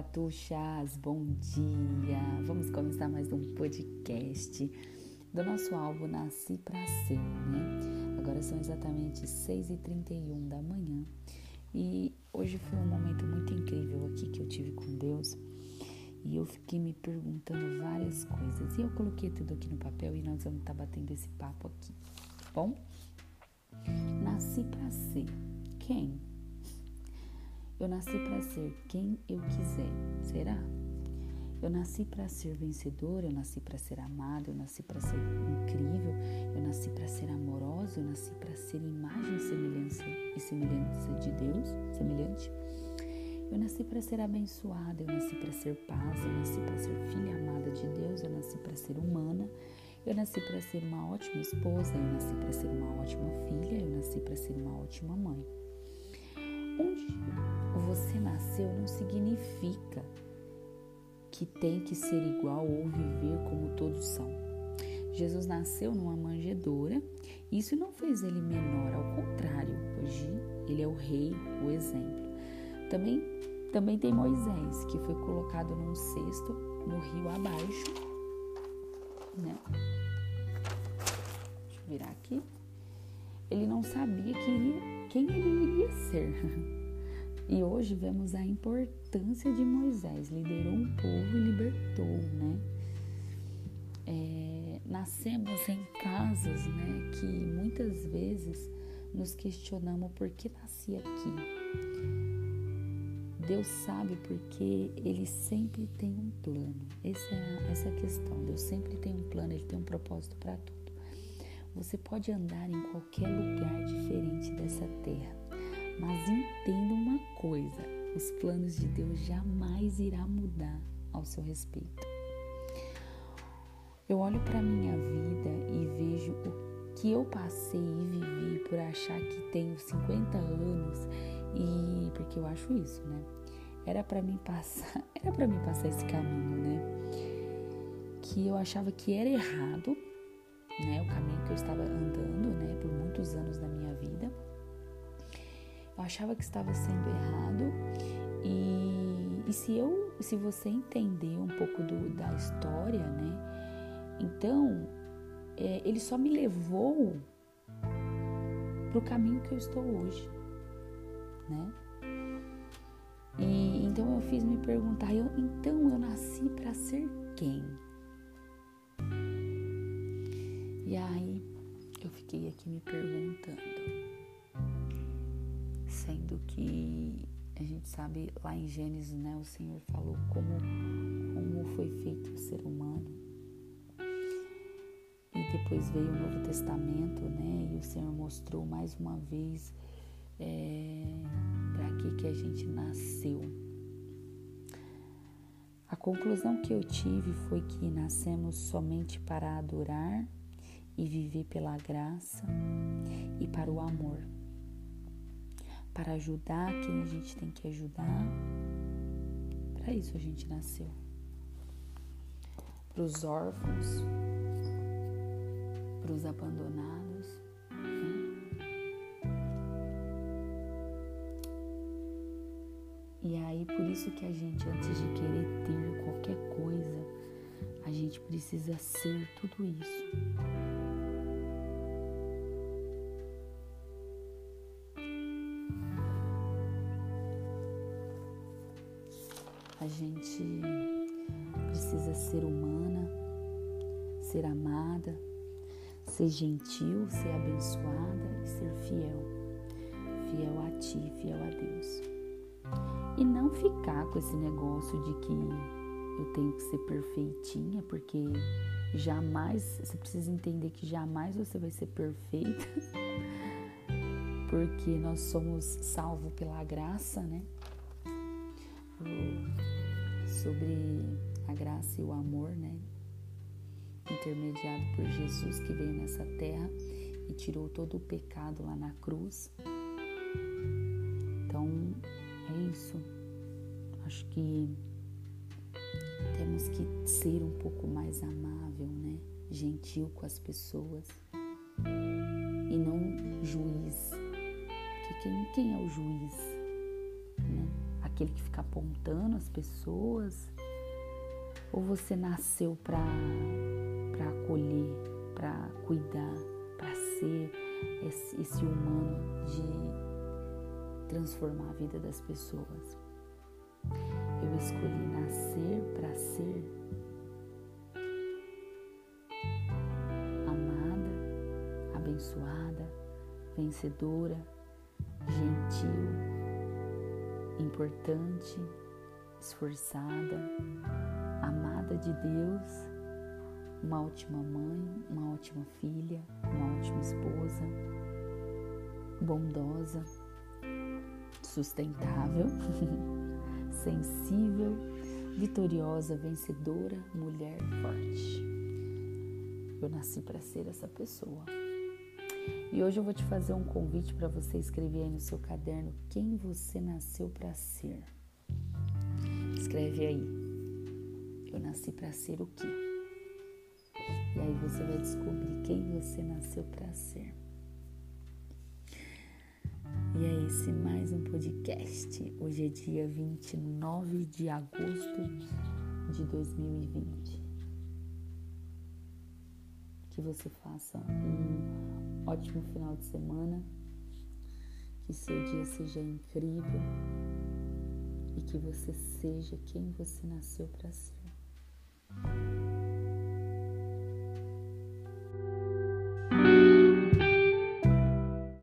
gatuchas, bom dia! Vamos começar mais um podcast do nosso álbum Nasci Pra Ser, né? Agora são exatamente 6h31 da manhã e hoje foi um momento muito incrível aqui que eu tive com Deus e eu fiquei me perguntando várias coisas e eu coloquei tudo aqui no papel e nós vamos estar tá batendo esse papo aqui, tá bom? Nasci pra ser quem? Eu nasci para ser quem eu quiser. Será? Eu nasci para ser vencedora, eu nasci para ser amada, eu nasci para ser incrível, eu nasci para ser amorosa, eu nasci para ser imagem e semelhança e semelhança de Deus, semelhante. Eu nasci para ser abençoada, eu nasci para ser paz, eu nasci para ser filha amada de Deus, eu nasci para ser humana, eu nasci para ser uma ótima esposa, eu nasci para ser uma ótima filha, eu nasci para ser uma ótima mãe. Onde você nasceu não significa que tem que ser igual ou viver como todos são. Jesus nasceu numa manjedoura, isso não fez ele menor, ao contrário, hoje ele é o rei, o exemplo. Também, também tem Moisés, que foi colocado num cesto no rio abaixo, né? Deixa eu virar aqui. Ele não sabia que iria quem ele iria ser. E hoje vemos a importância de Moisés, liderou um povo e libertou, né? É, nascemos em casas, né, que muitas vezes nos questionamos por que nasci aqui. Deus sabe porque Ele sempre tem um plano. Essa é a, essa a questão. Deus sempre tem um plano, Ele tem um propósito para tudo. Você pode andar em qualquer lugar diferente dessa terra, mas entenda uma coisa: os planos de Deus jamais irá mudar ao seu respeito. Eu olho para minha vida e vejo o que eu passei e vivi por achar que tenho 50 anos e porque eu acho isso, né? Era para mim passar, era para mim passar esse caminho, né? Que eu achava que era errado né, o caminho que eu estava andando, né, por muitos anos da minha vida. Eu achava que estava sendo errado e, e se eu, se você entender um pouco do, da história, né, então é, ele só me levou para o caminho que eu estou hoje, né? E então eu fiz me perguntar, eu, então eu nasci para ser quem? E aí eu fiquei aqui me perguntando, sendo que a gente sabe lá em Gênesis, né, o Senhor falou como, como foi feito o ser humano. E depois veio o Novo Testamento, né, e o Senhor mostrou mais uma vez é, para que, que a gente nasceu. A conclusão que eu tive foi que nascemos somente para adorar e viver pela graça e para o amor. Para ajudar quem a gente tem que ajudar. Para isso a gente nasceu. Para os órfãos, para os abandonados. Né? E aí, por isso que a gente, antes de querer ter qualquer coisa, a gente precisa ser tudo isso. A gente precisa ser humana, ser amada, ser gentil, ser abençoada e ser fiel. Fiel a ti, fiel a Deus. E não ficar com esse negócio de que eu tenho que ser perfeitinha, porque jamais, você precisa entender que jamais você vai ser perfeita, porque nós somos salvos pela graça, né? Sobre a graça e o amor, né? Intermediado por Jesus que veio nessa terra e tirou todo o pecado lá na cruz. Então, é isso. Acho que temos que ser um pouco mais amável, né? Gentil com as pessoas e não juiz. Porque quem, quem é o juiz? Aquele que fica apontando as pessoas? Ou você nasceu para acolher, para cuidar, para ser esse, esse humano de transformar a vida das pessoas? Eu escolhi nascer para ser amada, abençoada, vencedora, gentil, importante, esforçada, amada de Deus, uma ótima mãe, uma ótima filha, uma ótima esposa, bondosa, sustentável, sensível, vitoriosa, vencedora, mulher forte. Eu nasci para ser essa pessoa. E hoje eu vou te fazer um convite para você escrever aí no seu caderno quem você nasceu para ser. Escreve aí. Eu nasci para ser o quê? E aí você vai descobrir quem você nasceu para ser. E é esse mais um podcast. Hoje é dia 29 de agosto de 2020. Que você faça um ótimo final de semana, que seu dia seja incrível e que você seja quem você nasceu para ser.